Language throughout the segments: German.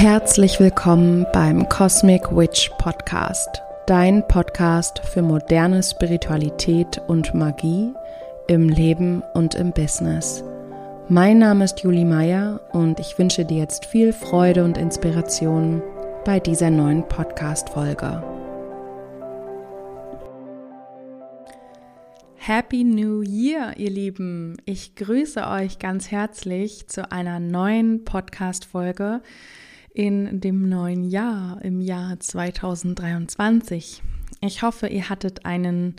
Herzlich willkommen beim Cosmic Witch Podcast, dein Podcast für moderne Spiritualität und Magie im Leben und im Business. Mein Name ist Julie Meyer und ich wünsche dir jetzt viel Freude und Inspiration bei dieser neuen Podcast-Folge. Happy New Year, ihr Lieben! Ich grüße euch ganz herzlich zu einer neuen Podcast-Folge in dem neuen Jahr, im Jahr 2023. Ich hoffe, ihr hattet einen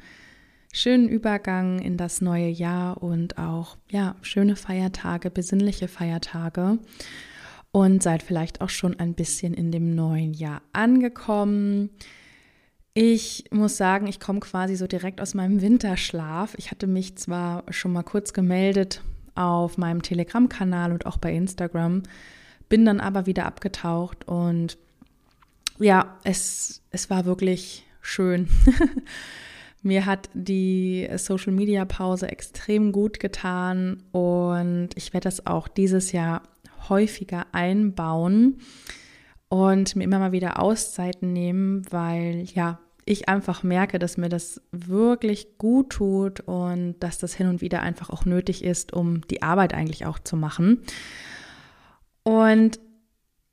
schönen Übergang in das neue Jahr und auch ja, schöne Feiertage, besinnliche Feiertage und seid vielleicht auch schon ein bisschen in dem neuen Jahr angekommen. Ich muss sagen, ich komme quasi so direkt aus meinem Winterschlaf. Ich hatte mich zwar schon mal kurz gemeldet auf meinem Telegram-Kanal und auch bei Instagram, bin dann aber wieder abgetaucht und ja, es, es war wirklich schön. Mir hat die Social Media Pause extrem gut getan und ich werde das auch dieses Jahr häufiger einbauen und mir immer mal wieder Auszeiten nehmen, weil ja, ich einfach merke, dass mir das wirklich gut tut und dass das hin und wieder einfach auch nötig ist, um die Arbeit eigentlich auch zu machen. Und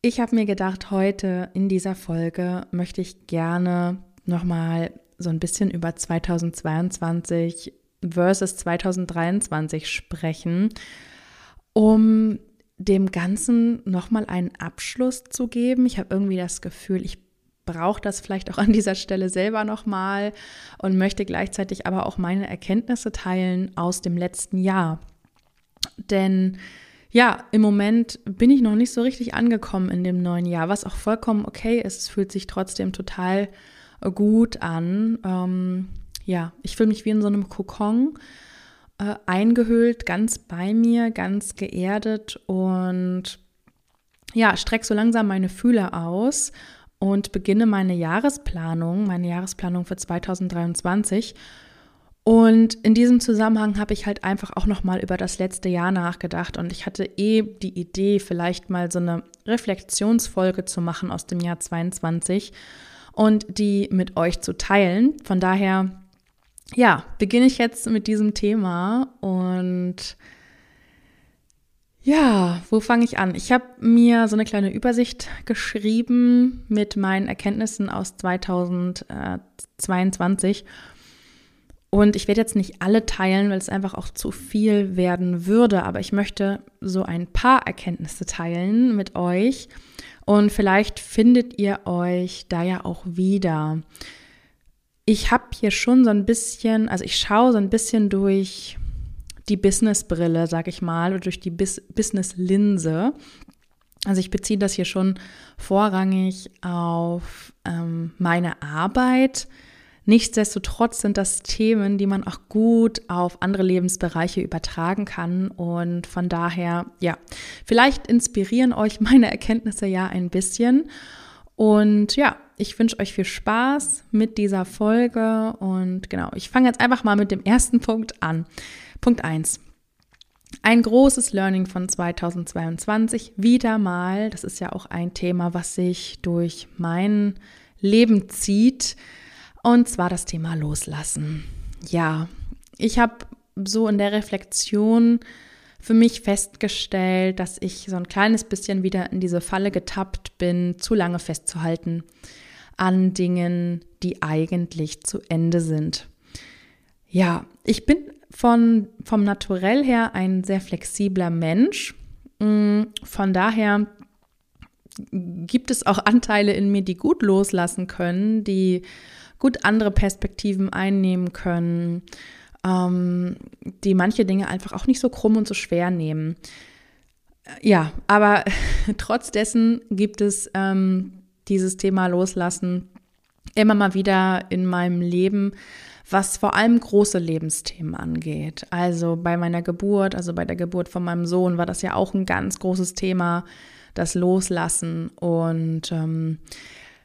ich habe mir gedacht, heute in dieser Folge möchte ich gerne nochmal so ein bisschen über 2022 versus 2023 sprechen, um dem Ganzen nochmal einen Abschluss zu geben. Ich habe irgendwie das Gefühl, ich brauche das vielleicht auch an dieser Stelle selber nochmal und möchte gleichzeitig aber auch meine Erkenntnisse teilen aus dem letzten Jahr. Denn ja, im Moment bin ich noch nicht so richtig angekommen in dem neuen Jahr, was auch vollkommen okay ist. Es fühlt sich trotzdem total gut an. Ähm, ja, ich fühle mich wie in so einem Kokon äh, eingehüllt, ganz bei mir, ganz geerdet und ja, strecke so langsam meine Fühler aus und beginne meine Jahresplanung, meine Jahresplanung für 2023 und in diesem Zusammenhang habe ich halt einfach auch noch mal über das letzte Jahr nachgedacht und ich hatte eh die Idee, vielleicht mal so eine Reflexionsfolge zu machen aus dem Jahr 22 und die mit euch zu teilen. Von daher, ja, beginne ich jetzt mit diesem Thema und ja, wo fange ich an? Ich habe mir so eine kleine Übersicht geschrieben mit meinen Erkenntnissen aus 2022 und ich werde jetzt nicht alle teilen, weil es einfach auch zu viel werden würde, aber ich möchte so ein paar Erkenntnisse teilen mit euch und vielleicht findet ihr euch da ja auch wieder. Ich habe hier schon so ein bisschen, also ich schaue so ein bisschen durch die Business-Brille, sag ich mal, oder durch die Bis Business-Linse. Also ich beziehe das hier schon vorrangig auf ähm, meine Arbeit, Nichtsdestotrotz sind das Themen, die man auch gut auf andere Lebensbereiche übertragen kann. Und von daher, ja, vielleicht inspirieren euch meine Erkenntnisse ja ein bisschen. Und ja, ich wünsche euch viel Spaß mit dieser Folge. Und genau, ich fange jetzt einfach mal mit dem ersten Punkt an. Punkt 1. Ein großes Learning von 2022, wieder mal, das ist ja auch ein Thema, was sich durch mein Leben zieht, und zwar das Thema Loslassen. Ja, ich habe so in der Reflexion für mich festgestellt, dass ich so ein kleines bisschen wieder in diese Falle getappt bin, zu lange festzuhalten an Dingen, die eigentlich zu Ende sind. Ja, ich bin von, vom Naturell her ein sehr flexibler Mensch. Mm, von daher gibt es auch Anteile in mir, die gut loslassen können, die gut andere Perspektiven einnehmen können, ähm, die manche Dinge einfach auch nicht so krumm und so schwer nehmen. Ja, aber trotz dessen gibt es ähm, dieses Thema Loslassen immer mal wieder in meinem Leben, was vor allem große Lebensthemen angeht. Also bei meiner Geburt, also bei der Geburt von meinem Sohn war das ja auch ein ganz großes Thema, das Loslassen. Und ähm,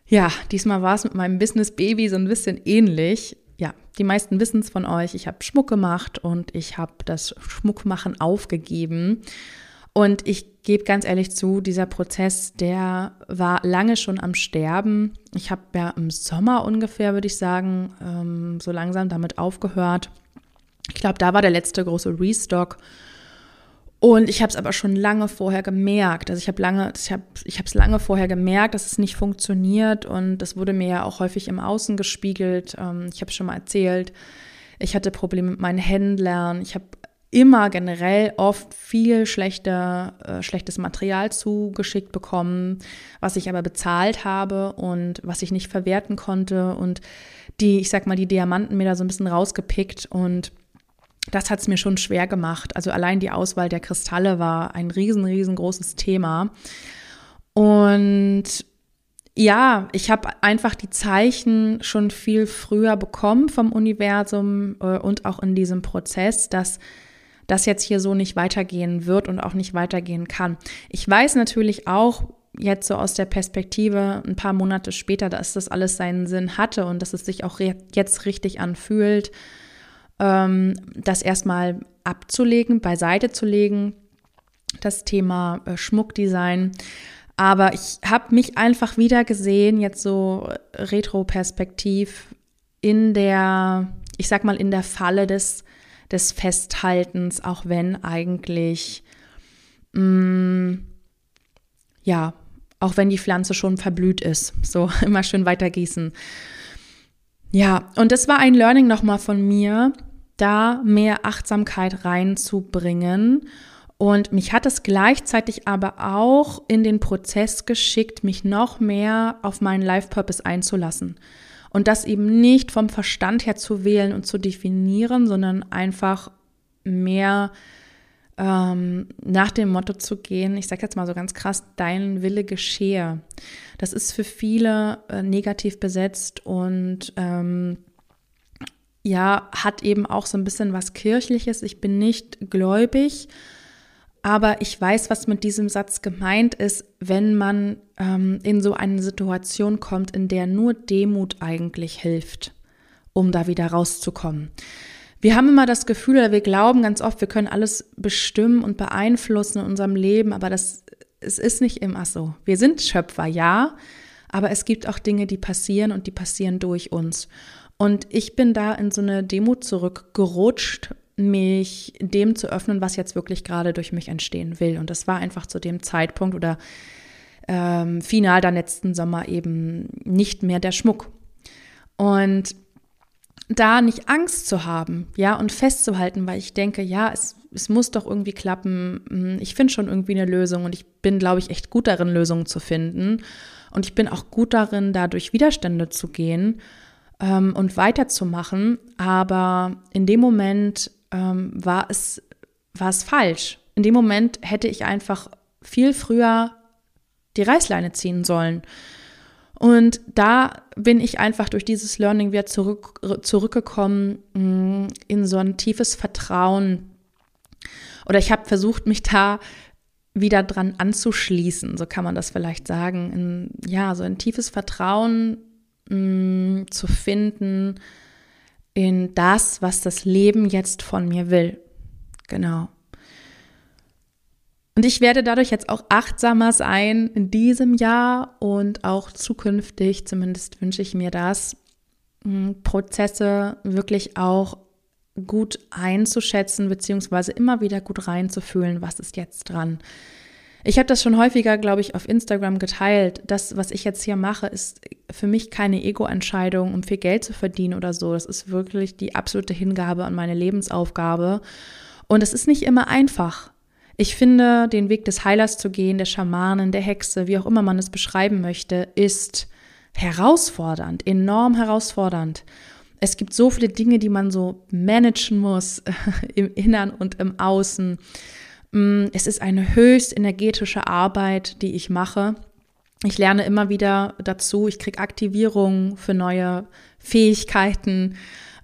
ja, diesmal war es mit meinem Business Baby so ein bisschen ähnlich. Ja, die meisten wissen es von euch. Ich habe Schmuck gemacht und ich habe das Schmuckmachen aufgegeben. Und ich gebe ganz ehrlich zu, dieser Prozess, der war lange schon am Sterben. Ich habe ja im Sommer ungefähr, würde ich sagen, ähm, so langsam damit aufgehört. Ich glaube, da war der letzte große Restock. Und ich habe es aber schon lange vorher gemerkt. Also ich habe lange, ich habe, ich habe es lange vorher gemerkt, dass es nicht funktioniert. Und das wurde mir ja auch häufig im Außen gespiegelt. Ähm, ich habe schon mal erzählt, ich hatte Probleme mit meinen Händlern. Ich habe immer generell oft viel schlechter, äh, schlechtes Material zugeschickt bekommen, was ich aber bezahlt habe und was ich nicht verwerten konnte. Und die, ich sag mal, die Diamanten mir da so ein bisschen rausgepickt und das hat es mir schon schwer gemacht. Also allein die Auswahl der Kristalle war ein riesen, riesengroßes Thema. Und ja, ich habe einfach die Zeichen schon viel früher bekommen vom Universum äh, und auch in diesem Prozess, dass das jetzt hier so nicht weitergehen wird und auch nicht weitergehen kann. Ich weiß natürlich auch jetzt so aus der Perspektive ein paar Monate später, dass das alles seinen Sinn hatte und dass es sich auch jetzt richtig anfühlt ähm, das erstmal abzulegen, beiseite zu legen, das Thema äh, Schmuckdesign. Aber ich habe mich einfach wieder gesehen, jetzt so retroperspektiv, in der, ich sag mal, in der Falle des, des Festhaltens, auch wenn eigentlich, mh, mm, ja, auch wenn die Pflanze schon verblüht ist. So immer schön weiter gießen. Ja, und das war ein Learning nochmal von mir, da mehr Achtsamkeit reinzubringen. Und mich hat es gleichzeitig aber auch in den Prozess geschickt, mich noch mehr auf meinen Life Purpose einzulassen. Und das eben nicht vom Verstand her zu wählen und zu definieren, sondern einfach mehr ähm, nach dem Motto zu gehen, ich sage jetzt mal so ganz krass, dein Wille geschehe. Das ist für viele äh, negativ besetzt und ähm, ja, hat eben auch so ein bisschen was Kirchliches. Ich bin nicht gläubig, aber ich weiß, was mit diesem Satz gemeint ist, wenn man ähm, in so eine Situation kommt, in der nur Demut eigentlich hilft, um da wieder rauszukommen. Wir haben immer das Gefühl, oder wir glauben ganz oft, wir können alles bestimmen und beeinflussen in unserem Leben, aber das es ist nicht immer so. Wir sind Schöpfer, ja, aber es gibt auch Dinge, die passieren und die passieren durch uns. Und ich bin da in so eine Demut zurückgerutscht, mich dem zu öffnen, was jetzt wirklich gerade durch mich entstehen will. Und das war einfach zu dem Zeitpunkt oder ähm, final dann letzten Sommer eben nicht mehr der Schmuck. Und da nicht Angst zu haben, ja, und festzuhalten, weil ich denke, ja, es, es muss doch irgendwie klappen. Hm, ich finde schon irgendwie eine Lösung und ich bin, glaube ich, echt gut darin, Lösungen zu finden. Und ich bin auch gut darin, da durch Widerstände zu gehen ähm, und weiterzumachen. Aber in dem Moment ähm, war, es, war es falsch. In dem Moment hätte ich einfach viel früher die Reißleine ziehen sollen. Und da bin ich einfach durch dieses Learning wieder zurück, zurückgekommen mm, in so ein tiefes Vertrauen. Oder ich habe versucht, mich da wieder dran anzuschließen, so kann man das vielleicht sagen. In, ja, so ein tiefes Vertrauen mh, mm, zu finden in das, was das Leben jetzt von mir will. Genau. Und ich werde dadurch jetzt auch achtsamer sein in diesem Jahr und auch zukünftig, zumindest wünsche ich mir das, mm, Prozesse wirklich auch gut einzuschätzen, beziehungsweise immer wieder gut reinzufühlen, was ist jetzt dran. Ich habe das schon häufiger, glaube ich, auf Instagram geteilt. Das, was ich jetzt hier mache, ist für mich keine Ego-Entscheidung, um viel Geld zu verdienen oder so. Das ist wirklich die absolute Hingabe an meine Lebensaufgabe. Und es ist nicht immer einfach. Ich finde, den Weg des Heilers zu gehen, der Schamanen, der Hexe, wie auch immer man es beschreiben möchte, ist herausfordernd, enorm herausfordernd. Es gibt so viele Dinge, die man so managen muss im Innern und im Außen. Mm, es ist eine höchst energetische Arbeit, die ich mache. Ich lerne immer wieder dazu. Ich kriege Aktivierung für neue Fähigkeiten.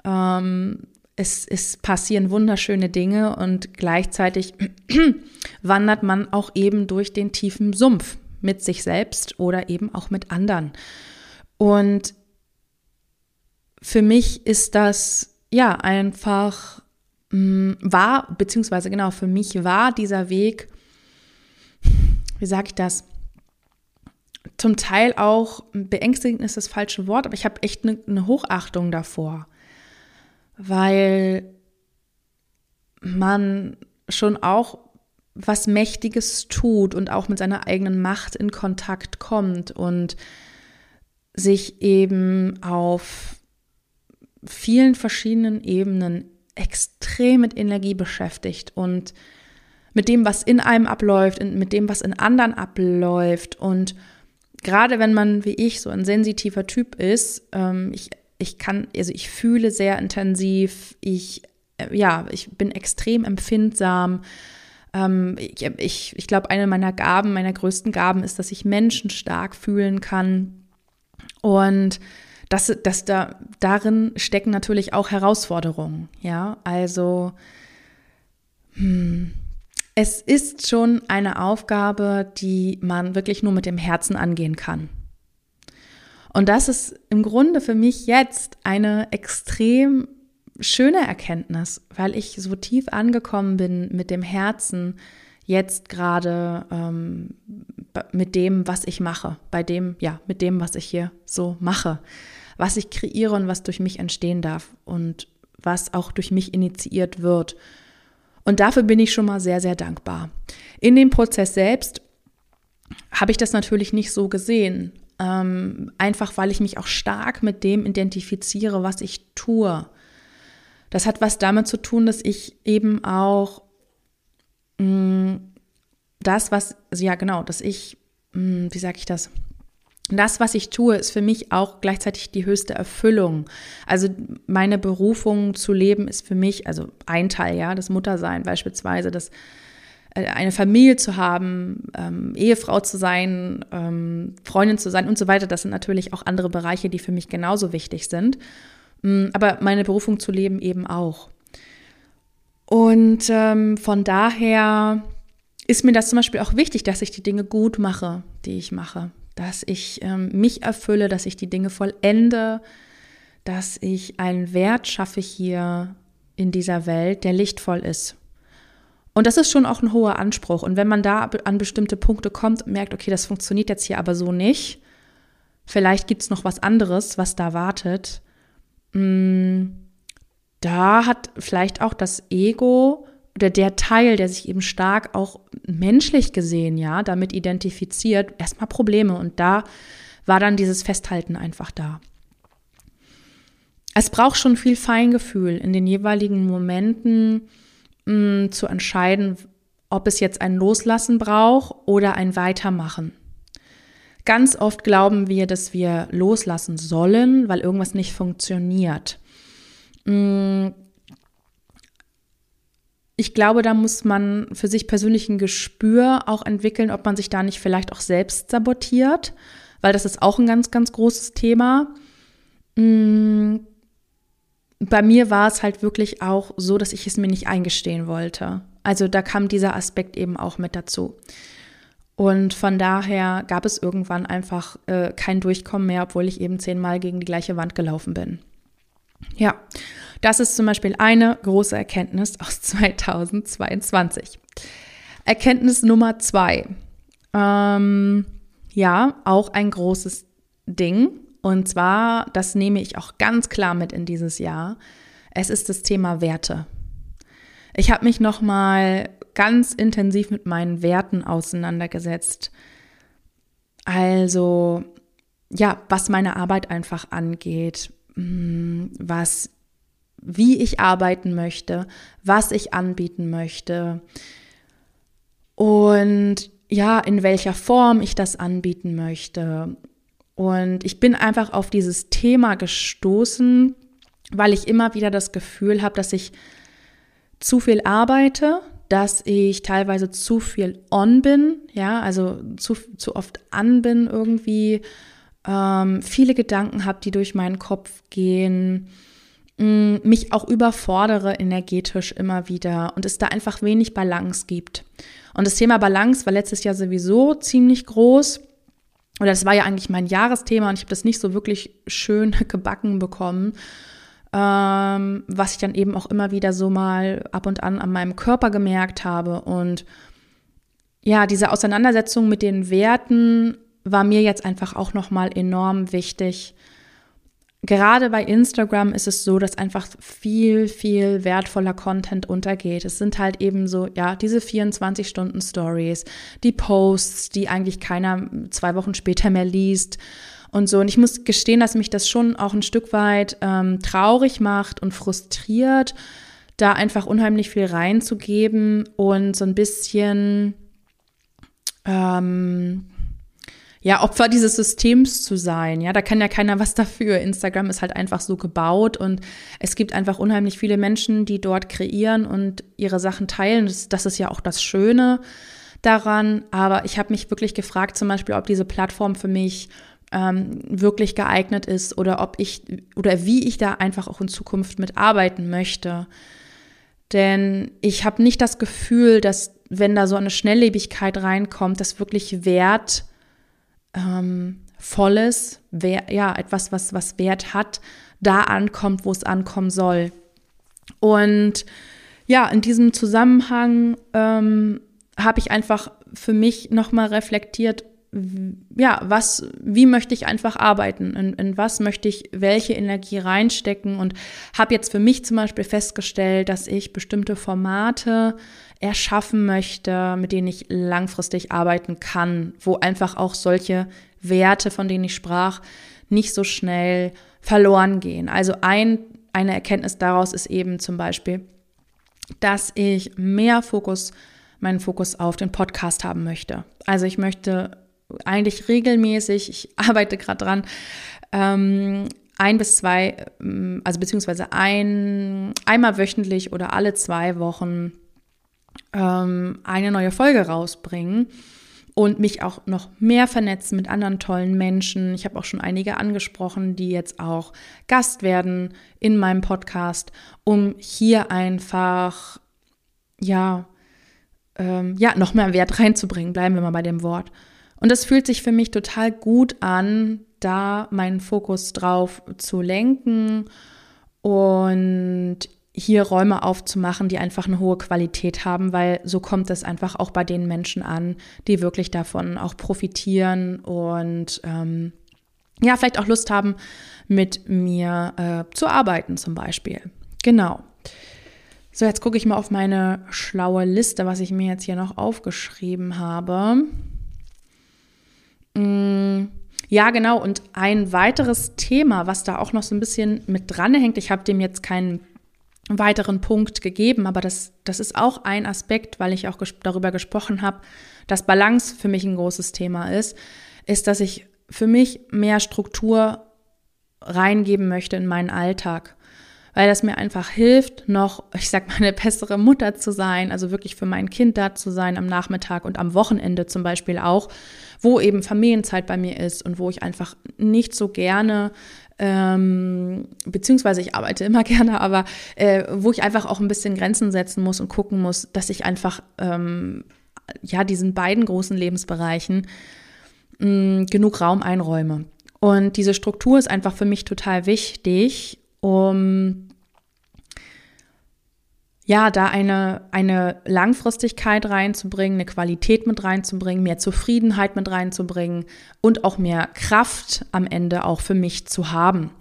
Ähm, es, es passieren wunderschöne Dinge und gleichzeitig wandert man auch eben durch den tiefen Sumpf mit sich selbst oder eben auch mit anderen. Und für mich ist das ja einfach Mm, war, beziehungsweise genau, für mich war dieser Weg wie sage ich das? Zum Teil auch beängstigend ist das falsche Wort, aber ich habe echt eine, eine Hochachtung davor, weil man schon auch was Mächtiges tut und auch mit seiner eigenen Macht in Kontakt kommt und sich eben auf vielen verschiedenen Ebenen extrem mit Energie beschäftigt und mit dem, was in einem abläuft und mit dem, was in anderen abläuft. Und gerade wenn man wie ich so ein sensitiver Typ ist, ähm, ich, ich kann, also ich fühle sehr intensiv, ich, äh, ja, ich bin extrem empfindsam. Ähm, ich ich, ich glaube, eine meiner Gaben, meiner größten Gaben ist, dass ich Menschen stark fühlen kann. Und das, das da, darin stecken natürlich auch Herausforderungen. Ja, also hm, es ist schon eine Aufgabe, die man wirklich nur mit dem Herzen angehen kann. Und das ist im Grunde für mich jetzt eine extrem schöne Erkenntnis, weil ich so tief angekommen bin mit dem Herzen jetzt gerade ähm, mit dem, was ich mache, bei dem, ja, mit dem, was ich hier so mache, was ich kreiere und was durch mich entstehen darf und was auch durch mich initiiert wird. Und dafür bin ich schon mal sehr, sehr dankbar. In dem Prozess selbst habe ich das natürlich nicht so gesehen, ähm, einfach weil ich mich auch stark mit dem identifiziere, was ich tue. Das hat was damit zu tun, dass ich eben auch mh, mm, das, was, ja genau, dass ich, mh, mm, wie sage ich das? Das, was ich tue, ist für mich auch gleichzeitig die höchste Erfüllung. Also meine Berufung zu leben ist für mich, also ein Teil, ja, das Muttersein beispielsweise, das eine Familie zu haben, ähm, Ehefrau zu sein, ähm, Freundin zu sein und so weiter. Das sind natürlich auch andere Bereiche, die für mich genauso wichtig sind. Mm, aber meine Berufung zu leben eben auch. Und ähm, von daher ist mir das zum Beispiel auch wichtig, dass ich die Dinge gut mache, die ich mache. Dass ich ähm, mich erfülle, dass ich die Dinge vollende, dass ich einen Wert schaffe hier in dieser Welt, der lichtvoll ist. Und das ist schon auch ein hoher Anspruch. Und wenn man da an bestimmte Punkte kommt und merkt, okay, das funktioniert jetzt hier aber so nicht, vielleicht gibt es noch was anderes, was da wartet, Mm, da hat vielleicht auch das Ego oder der Teil, der sich eben stark auch menschlich gesehen, ja, damit identifiziert, erstmal Probleme. Und da war dann dieses Festhalten einfach da. Es braucht schon viel Feingefühl in den jeweiligen Momenten mh, mm, zu entscheiden, ob es jetzt ein Loslassen braucht oder ein Weitermachen. Ganz oft glauben wir, dass wir loslassen sollen, weil irgendwas nicht funktioniert. Mm. Ich glaube, da muss man für sich persönlich ein Gespür auch entwickeln, ob man sich da nicht vielleicht auch selbst sabotiert, weil das ist auch ein ganz, ganz großes Thema. Mm. Bei mir war es halt wirklich auch so, dass ich es mir nicht eingestehen wollte. Also da kam dieser Aspekt eben auch mit dazu. Und von daher gab es irgendwann einfach äh, kein Durchkommen mehr, obwohl ich eben zehnmal gegen die gleiche Wand gelaufen bin. Ja, das ist zum Beispiel eine große Erkenntnis aus 2022. Erkenntnis Nummer zwei. Ähm, ja, auch ein großes Ding. Und zwar, das nehme ich auch ganz klar mit in dieses Jahr. Es ist das Thema Werte. Ich habe mich nochmal ganz intensiv mit meinen Werten auseinandergesetzt. Also, ja, was meine Arbeit einfach angeht, mm, was, wie ich arbeiten möchte, was ich anbieten möchte und ja, in welcher Form ich das anbieten möchte. Und ich bin einfach auf dieses Thema gestoßen, weil ich immer wieder das Gefühl habe, dass ich zu viel arbeite, dass ich teilweise zu viel on bin, ja, also zu, zu oft an bin irgendwie, ähm, viele Gedanken habe, die durch meinen Kopf gehen, mh, mm, mich auch überfordere energetisch immer wieder und es da einfach wenig Balance gibt. Und das Thema Balance war letztes Jahr sowieso ziemlich groß. Oder das war ja eigentlich mein Jahresthema und ich habe das nicht so wirklich schön gebacken bekommen ähm, was ich dann eben auch immer wieder so mal ab und an an meinem Körper gemerkt habe. Und ja, diese Auseinandersetzung mit den Werten war mir jetzt einfach auch nochmal enorm wichtig. Gerade bei Instagram ist es so, dass einfach viel, viel wertvoller Content untergeht. Es sind halt eben so, ja, diese 24 Stunden Stories, die Posts, die eigentlich keiner zwei Wochen später mehr liest und so. Und ich muss gestehen, dass mich das schon auch ein Stück weit ähm, traurig macht und frustriert, da einfach unheimlich viel reinzugeben und so ein bisschen ähm, ja, Opfer dieses Systems zu sein. Ja, da kann ja keiner was dafür. Instagram ist halt einfach so gebaut und es gibt einfach unheimlich viele Menschen, die dort kreieren und ihre Sachen teilen. Das, das ist ja auch das Schöne daran. Aber ich habe mich wirklich gefragt, zum Beispiel, ob diese Plattform für mich ähm, wirklich geeignet ist oder ob ich oder wie ich da einfach auch in Zukunft mitarbeiten möchte. Denn ich habe nicht das Gefühl, dass wenn da so eine Schnelllebigkeit reinkommt, das wirklich Wert ähm, volles, wer, ja, etwas, was, was Wert hat, da ankommt, wo es ankommen soll. Und ja, in diesem Zusammenhang ähm, habe ich einfach für mich nochmal reflektiert, ja, was, wie möchte ich einfach arbeiten? In, in was möchte ich welche Energie reinstecken? Und habe jetzt für mich zum Beispiel festgestellt, dass ich bestimmte Formate erschaffen möchte, mit denen ich langfristig arbeiten kann, wo einfach auch solche Werte, von denen ich sprach, nicht so schnell verloren gehen. Also ein, eine Erkenntnis daraus ist eben zum Beispiel, dass ich mehr Fokus, meinen Fokus auf den Podcast haben möchte. Also ich möchte eigentlich regelmäßig, ich arbeite gerade dran, ähm, ein bis zwei, ähm, also beziehungsweise ein, einmal wöchentlich oder alle zwei Wochen ähm, eine neue Folge rausbringen und mich auch noch mehr vernetzen mit anderen tollen Menschen. Ich habe auch schon einige angesprochen, die jetzt auch Gast werden in meinem Podcast, um hier einfach, ja, ähm, ja, noch mehr Wert reinzubringen. Bleiben wir mal bei dem Wort. Und das fühlt sich für mich total gut an, da meinen Fokus drauf zu lenken und hier Räume aufzumachen, die einfach eine hohe Qualität haben, weil so kommt es einfach auch bei den Menschen an, die wirklich davon auch profitieren und ähm, ja, vielleicht auch Lust haben, mit mir äh, zu arbeiten zum Beispiel. Genau. So, jetzt gucke ich mal auf meine schlaue Liste, was ich mir jetzt hier noch aufgeschrieben habe. Mm, ja, genau. Und ein weiteres Thema, was da auch noch so ein bisschen mit dranhängt, ich habe dem jetzt keinen weiteren Punkt gegeben, aber das, das ist auch ein Aspekt, weil ich auch ges darüber gesprochen habe, dass Balance für mich ein großes Thema ist, ist, dass ich für mich mehr Struktur reingeben möchte in meinen Alltag, weil das mir einfach hilft, noch, ich sag mal, eine bessere Mutter zu sein, also wirklich für mein Kind da zu sein am Nachmittag und am Wochenende zum Beispiel auch, wo eben Familienzeit bei mir ist und wo ich einfach nicht so gerne ähm, beziehungsweise ich arbeite immer gerne, aber äh, wo ich einfach auch ein bisschen Grenzen setzen muss und gucken muss, dass ich einfach ähm, ja diesen beiden großen Lebensbereichen mh, mm, genug Raum einräume. Und diese Struktur ist einfach für mich total wichtig, um ja, da eine, eine Langfristigkeit reinzubringen, eine Qualität mit reinzubringen, mehr Zufriedenheit mit reinzubringen und auch mehr Kraft am Ende auch für mich zu haben.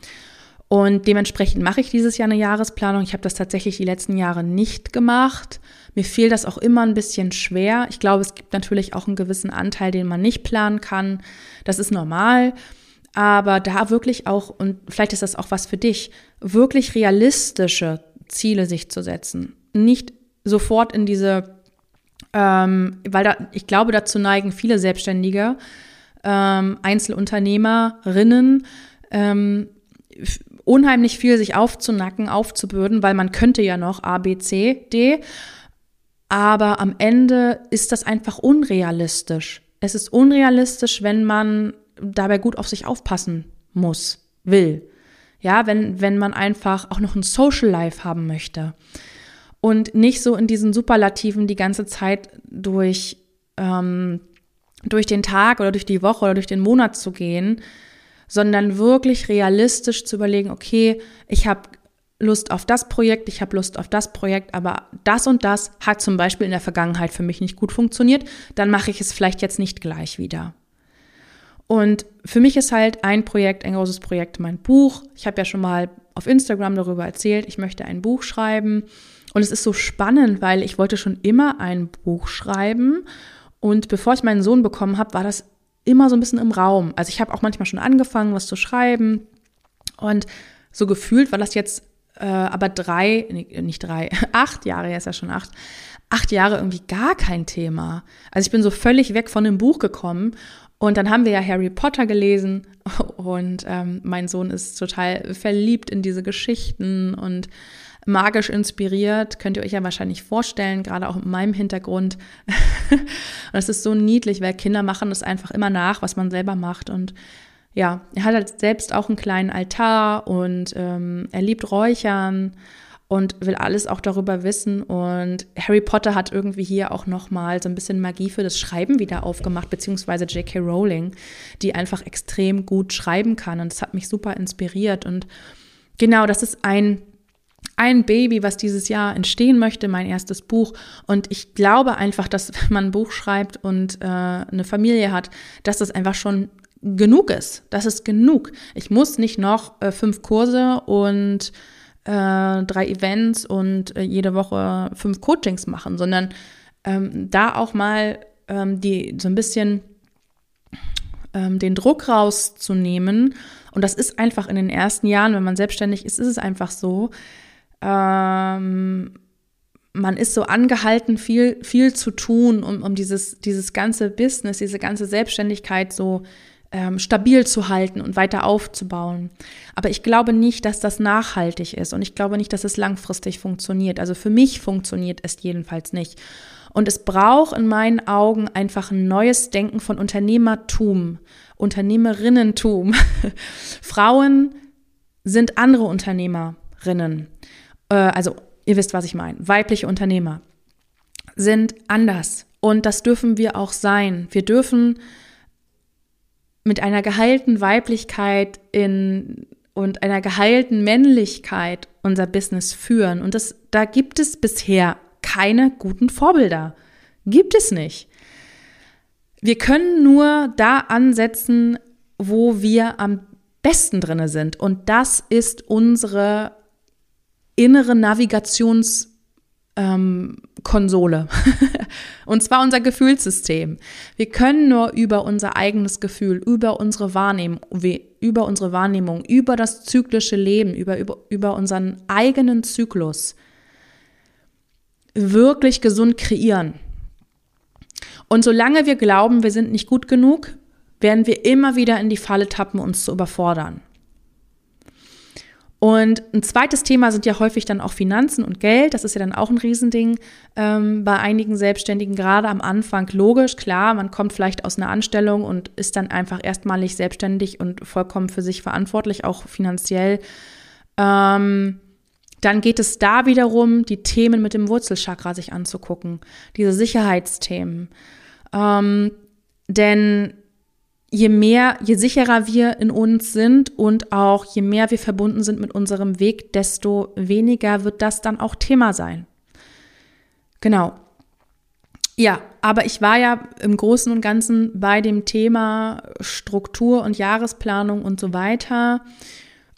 Und dementsprechend mache ich dieses Jahr eine Jahresplanung. Ich habe das tatsächlich die letzten Jahre nicht gemacht. Mir fiel das auch immer ein bisschen schwer. Ich glaube, es gibt natürlich auch einen gewissen Anteil, den man nicht planen kann. Das ist normal. Aber da wirklich auch, und vielleicht ist das auch was für dich, wirklich realistische Ziele sich zu setzen nicht sofort in diese, ähm, weil da, ich glaube, dazu neigen viele Selbstständige, ähm, Einzelunternehmerinnen, ähm, unheimlich viel sich aufzunacken, aufzubürden, weil man könnte ja noch A, B, C, D. Aber am Ende ist das einfach unrealistisch. Es ist unrealistisch, wenn man dabei gut auf sich aufpassen muss, will. Ja, wenn, wenn man einfach auch noch ein Social Life haben möchte und nicht so in diesen Superlativen die ganze Zeit durch, ähm, durch den Tag oder durch die Woche oder durch den Monat zu gehen, sondern wirklich realistisch zu überlegen, okay, ich habe Lust auf das Projekt, ich habe Lust auf das Projekt, aber das und das hat zum Beispiel in der Vergangenheit für mich nicht gut funktioniert, dann mache ich es vielleicht jetzt nicht gleich wieder. Und für mich ist halt ein Projekt, ein großes Projekt, mein Buch. Ich habe ja schon mal auf Instagram darüber erzählt, ich möchte ein Buch schreiben. Und es ist so spannend, weil ich wollte schon immer ein Buch schreiben. Und bevor ich meinen Sohn bekommen habe, war das immer so ein bisschen im Raum. Also ich habe auch manchmal schon angefangen, was zu schreiben. Und so gefühlt war das jetzt äh, aber drei, nee, nicht drei, acht Jahre, er ist ja schon acht, acht Jahre irgendwie gar kein Thema. Also ich bin so völlig weg von dem Buch gekommen und dann haben wir ja Harry Potter gelesen und ähm, mein Sohn ist total verliebt in diese Geschichten und magisch inspiriert, könnt ihr euch ja wahrscheinlich vorstellen, gerade auch mit meinem Hintergrund. und es ist so niedlich, weil Kinder machen das einfach immer nach, was man selber macht. Und ja, er hat halt selbst auch einen kleinen Altar und ähm, er liebt Räuchern und will alles auch darüber wissen. Und Harry Potter hat irgendwie hier auch nochmal so ein bisschen Magie für das Schreiben wieder aufgemacht, beziehungsweise J.K. Rowling, die einfach extrem gut schreiben kann. Und das hat mich super inspiriert. Und genau, das ist ein ein Baby, was dieses Jahr entstehen möchte, mein erstes Buch. Und ich glaube einfach, dass wenn man ein Buch schreibt und äh, eine Familie hat, dass das einfach schon genug ist. Das ist genug. Ich muss nicht noch äh, fünf Kurse und äh, drei Events und äh, jede Woche fünf Coachings machen, sondern ähm, da auch mal ähm, die so ein bisschen ähm, den Druck rauszunehmen. Und das ist einfach in den ersten Jahren, wenn man selbstständig ist, ist es einfach so. Ähm, man ist so angehalten, viel, viel zu tun, um, um dieses, dieses ganze Business, diese ganze Selbstständigkeit so ähm, stabil zu halten und weiter aufzubauen. Aber ich glaube nicht, dass das nachhaltig ist und ich glaube nicht, dass es langfristig funktioniert. Also für mich funktioniert es jedenfalls nicht. Und es braucht in meinen Augen einfach ein neues Denken von Unternehmertum, Unternehmerinnentum. Frauen sind andere Unternehmerinnen. Äh, also ihr wisst, was ich meine. Weibliche Unternehmer sind anders. Und das dürfen wir auch sein. Wir dürfen mit einer geheilten Weiblichkeit in, und einer geheilten Männlichkeit unser Business führen. Und das, da gibt es bisher keine guten Vorbilder. Gibt es nicht. Wir können nur da ansetzen, wo wir am besten drinne sind. Und das ist unsere innere Navigations- ähm, und zwar unser Gefühlssystem. Wir können nur über unser eigenes Gefühl, über unsere Wahrnehmung, über unsere Wahrnehmung, über das zyklische Leben, über, über, über unseren eigenen Zyklus wirklich gesund kreieren. Und solange wir glauben, wir sind nicht gut genug, werden wir immer wieder in die Falle tappen, uns zu überfordern. Und ein zweites Thema sind ja häufig dann auch Finanzen und Geld. Das ist ja dann auch ein Riesending ähm, bei einigen Selbstständigen, gerade am Anfang. Logisch, klar, man kommt vielleicht aus einer Anstellung und ist dann einfach erstmalig selbstständig und vollkommen für sich verantwortlich, auch finanziell. Ähm, dann geht es da wiederum, die Themen mit dem Wurzelchakra sich anzugucken, diese Sicherheitsthemen. Ähm, denn je mehr, je sicherer wir in uns sind und auch je mehr wir verbunden sind mit unserem Weg, desto weniger wird das dann auch Thema sein. Genau. Ja, aber ich war ja im Großen und Ganzen bei dem Thema Struktur und Jahresplanung und so weiter.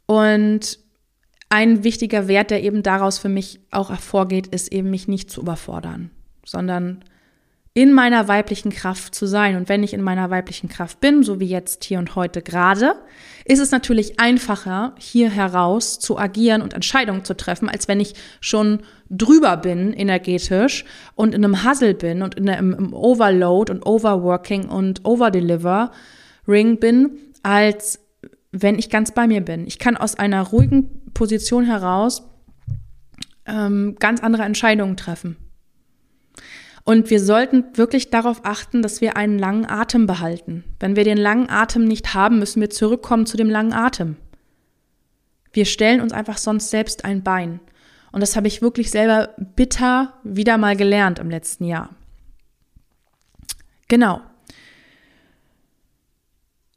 Und ein wichtiger Wert, der eben daraus für mich auch hervorgeht, ist eben mich nicht zu überfordern, sondern in meiner weiblichen Kraft zu sein. Und wenn ich in meiner weiblichen Kraft bin, so wie jetzt hier und heute gerade, ist es natürlich einfacher, hier heraus zu agieren und Entscheidungen zu treffen, als wenn ich schon drüber bin energetisch und in einem Hustle bin und in einem im Overload und Overworking und Overdeliver-Ring bin, als wenn ich ganz bei mir bin. Ich kann aus einer ruhigen Position heraus ähm, ganz andere Entscheidungen treffen. Und wir sollten wirklich darauf achten, dass wir einen langen Atem behalten. Wenn wir den langen Atem nicht haben, müssen wir zurückkommen zu dem langen Atem. Wir stellen uns einfach sonst selbst ein Bein. Und das habe ich wirklich selber bitter wieder mal gelernt im letzten Jahr. Genau.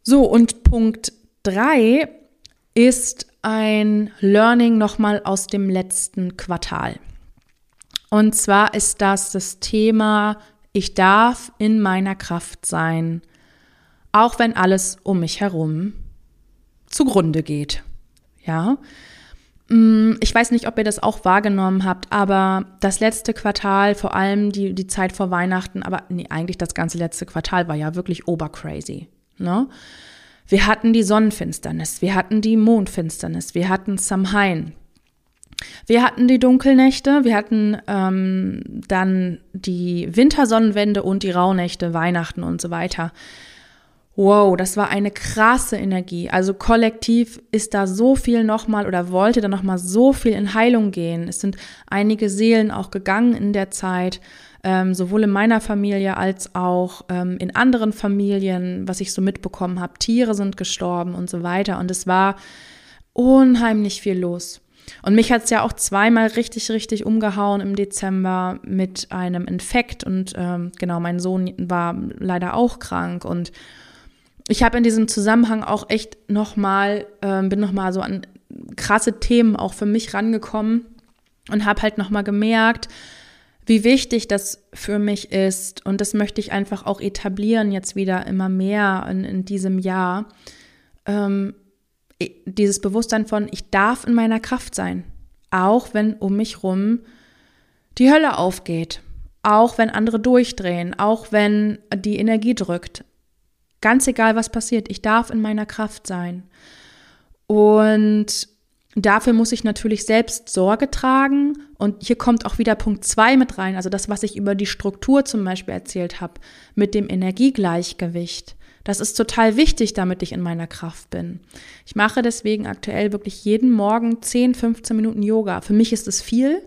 So, und Punkt drei ist ein Learning nochmal aus dem letzten Quartal. Und zwar ist das das Thema, ich darf in meiner Kraft sein, auch wenn alles um mich herum zugrunde geht. Ja. Mm, ich weiß nicht, ob ihr das auch wahrgenommen habt, aber das letzte Quartal, vor allem die, die Zeit vor Weihnachten, aber nee, eigentlich das ganze letzte Quartal war ja wirklich obercrazy. Ne? Wir hatten die Sonnenfinsternis, wir hatten die Mondfinsternis, wir hatten Samhain, wir hatten die Dunkelnächte, wir hatten ähm, dann die Wintersonnenwende und die Rauhnächte, Weihnachten und so weiter. Wow, das war eine krasse Energie. Also kollektiv ist da so viel nochmal oder wollte da nochmal so viel in Heilung gehen. Es sind einige Seelen auch gegangen in der Zeit, ähm, sowohl in meiner Familie als auch ähm, in anderen Familien, was ich so mitbekommen habe. Tiere sind gestorben und so weiter. Und es war unheimlich viel los. Und mich hat es ja auch zweimal richtig, richtig umgehauen im Dezember mit einem Infekt. Und ähm, genau, mein Sohn war leider auch krank. Und ich habe in diesem Zusammenhang auch echt nochmal, äh, bin nochmal so an krasse Themen auch für mich rangekommen und habe halt nochmal gemerkt, wie wichtig das für mich ist. Und das möchte ich einfach auch etablieren jetzt wieder immer mehr in, in diesem Jahr. Ähm, dieses Bewusstsein von, ich darf in meiner Kraft sein, auch wenn um mich rum die Hölle aufgeht, auch wenn andere durchdrehen, auch wenn die Energie drückt. Ganz egal, was passiert, ich darf in meiner Kraft sein. Und dafür muss ich natürlich selbst Sorge tragen. Und hier kommt auch wieder Punkt zwei mit rein, also das, was ich über die Struktur zum Beispiel erzählt habe, mit dem Energiegleichgewicht. Das ist total wichtig, damit ich in meiner Kraft bin. Ich mache deswegen aktuell wirklich jeden Morgen 10, 15 Minuten Yoga. Für mich ist es viel.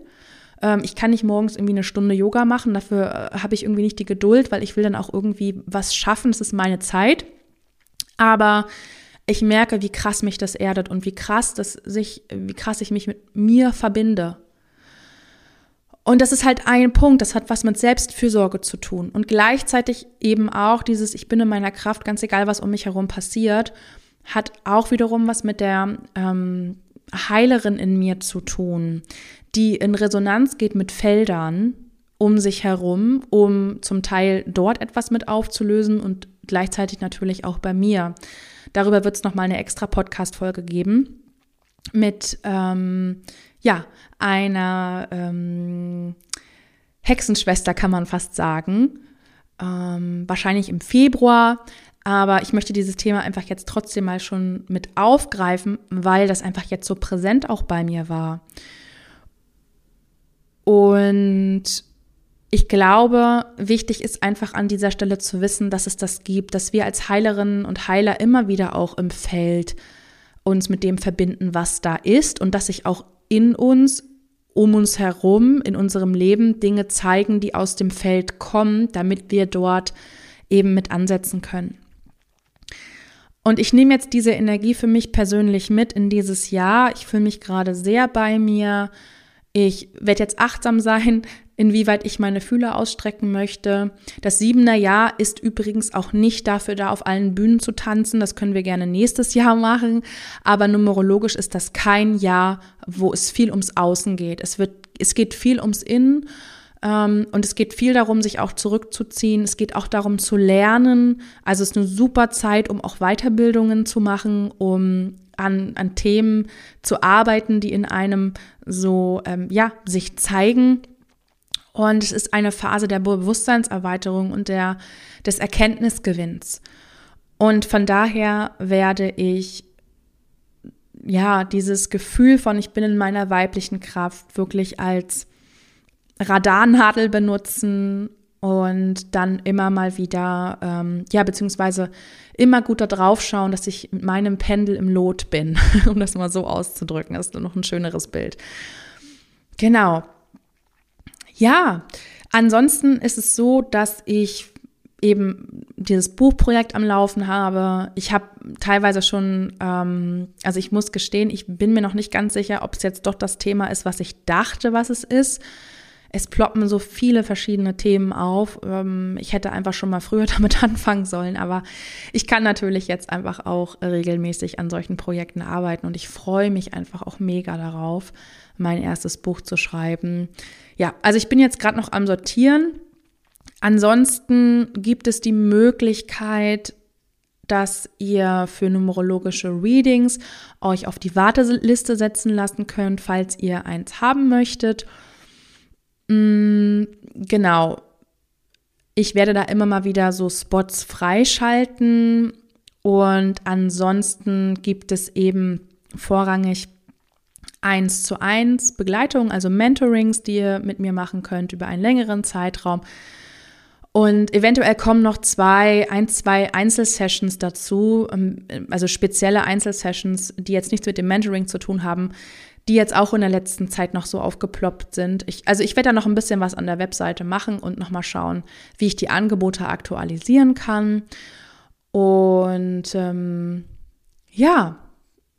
Ähm, ich kann nicht morgens irgendwie eine Stunde Yoga machen, dafür äh, habe ich irgendwie nicht die Geduld, weil ich will dann auch irgendwie was schaffen, das ist meine Zeit. Aber ich merke, wie krass mich das erdet und wie krass das sich, wie krass ich mich mit mir verbinde. Und das ist halt ein Punkt, das hat was mit Selbstfürsorge zu tun. Und gleichzeitig eben auch dieses, ich bin in meiner Kraft, ganz egal, was um mich herum passiert, hat auch wiederum was mit der ähm, Heilerin in mir zu tun, die in Resonanz geht mit Feldern um sich herum, um zum Teil dort etwas mit aufzulösen und gleichzeitig natürlich auch bei mir. Darüber wird es nochmal eine extra Podcast-Folge geben mit ähm, ja, einer ähm, Hexenschwester, kann man fast sagen. Ähm, wahrscheinlich im Februar. Aber ich möchte dieses Thema einfach jetzt trotzdem mal schon mit aufgreifen, weil das einfach jetzt so präsent auch bei mir war. Und ich glaube, wichtig ist einfach an dieser Stelle zu wissen, dass es das gibt, dass wir als Heilerinnen und Heiler immer wieder auch im Feld uns mit dem verbinden, was da ist und dass sich auch in uns, um uns herum, in unserem Leben Dinge zeigen, die aus dem Feld kommen, damit wir dort eben mit ansetzen können. Und ich nehme jetzt diese Energie für mich persönlich mit in dieses Jahr. Ich fühle mich gerade sehr bei mir. Ich werde jetzt achtsam sein, inwieweit ich meine Fühler ausstrecken möchte. Das siebener Jahr ist übrigens auch nicht dafür da, auf allen Bühnen zu tanzen. Das können wir gerne nächstes Jahr machen. Aber numerologisch ist das kein Jahr, wo es viel ums Außen geht. Es wird, es geht viel ums Innen. Ähm, und es geht viel darum, sich auch zurückzuziehen. Es geht auch darum zu lernen. Also es ist eine super Zeit, um auch Weiterbildungen zu machen, um an, an Themen zu arbeiten, die in einem so, ähm, ja, sich zeigen. Und es ist eine Phase der Bewusstseinserweiterung und der, des Erkenntnisgewinns. Und von daher werde ich ja dieses Gefühl von ich bin in meiner weiblichen Kraft wirklich als Radarnadel benutzen und dann immer mal wieder, ähm, ja, beziehungsweise immer gut darauf schauen, dass ich mit meinem Pendel im Lot bin, um das mal so auszudrücken. Das ist noch ein schöneres Bild. Genau. Ja, ansonsten ist es so, dass ich eben dieses Buchprojekt am Laufen habe. Ich habe teilweise schon, ähm, also ich muss gestehen, ich bin mir noch nicht ganz sicher, ob es jetzt doch das Thema ist, was ich dachte, was es ist. Es ploppen so viele verschiedene Themen auf. Ähm, ich hätte einfach schon mal früher damit anfangen sollen, aber ich kann natürlich jetzt einfach auch regelmäßig an solchen Projekten arbeiten und ich freue mich einfach auch mega darauf, mein erstes Buch zu schreiben. Ja, also ich bin jetzt gerade noch am Sortieren. Ansonsten gibt es die Möglichkeit, dass ihr für numerologische Readings euch auf die Warteliste setzen lassen könnt, falls ihr eins haben möchtet. Mm, genau. Ich werde da immer mal wieder so Spots freischalten und ansonsten gibt es eben vorrangig eins zu eins Begleitung, also Mentorings, die ihr mit mir machen könnt über einen längeren Zeitraum. Und eventuell kommen noch zwei, ein, zwei Einzelsessions dazu, ähm, also spezielle Einzelsessions, die jetzt nichts mit dem Mentoring zu tun haben, die jetzt auch in der letzten Zeit noch so aufgeploppt sind. Ich, also ich werde da noch ein bisschen was an der Webseite machen und nochmal schauen, wie ich die Angebote aktualisieren kann. Und ähm, ja,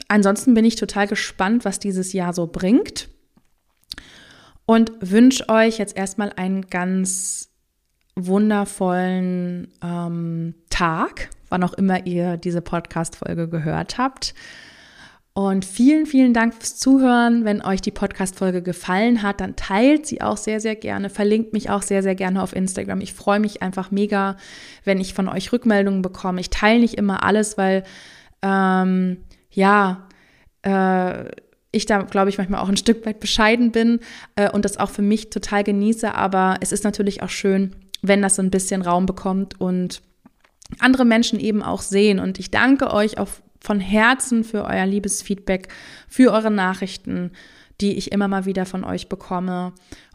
ansonsten bin ich total gespannt, was dieses Jahr so bringt. Und wünsche euch jetzt erstmal einen ganz wundervollen ähm, Tag, wann auch immer ihr diese Podcast-Folge gehört habt. Und vielen, vielen Dank fürs Zuhören. Wenn euch die Podcast-Folge gefallen hat, dann teilt sie auch sehr, sehr gerne. Verlinkt mich auch sehr, sehr gerne auf Instagram. Ich freue mich einfach mega, wenn ich von euch Rückmeldungen bekomme. Ich teile nicht immer alles, weil, ähm, ja, äh, ich da, glaube ich, manchmal auch ein Stück weit bescheiden bin äh, und das auch für mich total genieße. Aber es ist natürlich auch schön, wenn das so ein bisschen Raum bekommt und andere Menschen eben auch sehen. Und ich danke euch auf von Herzen für euer liebes Feedback, für eure Nachrichten, die ich immer mal wieder von euch bekomme.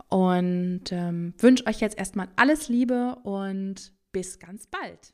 Und ähm, wünsche euch jetzt erstmal alles Liebe und bis ganz bald.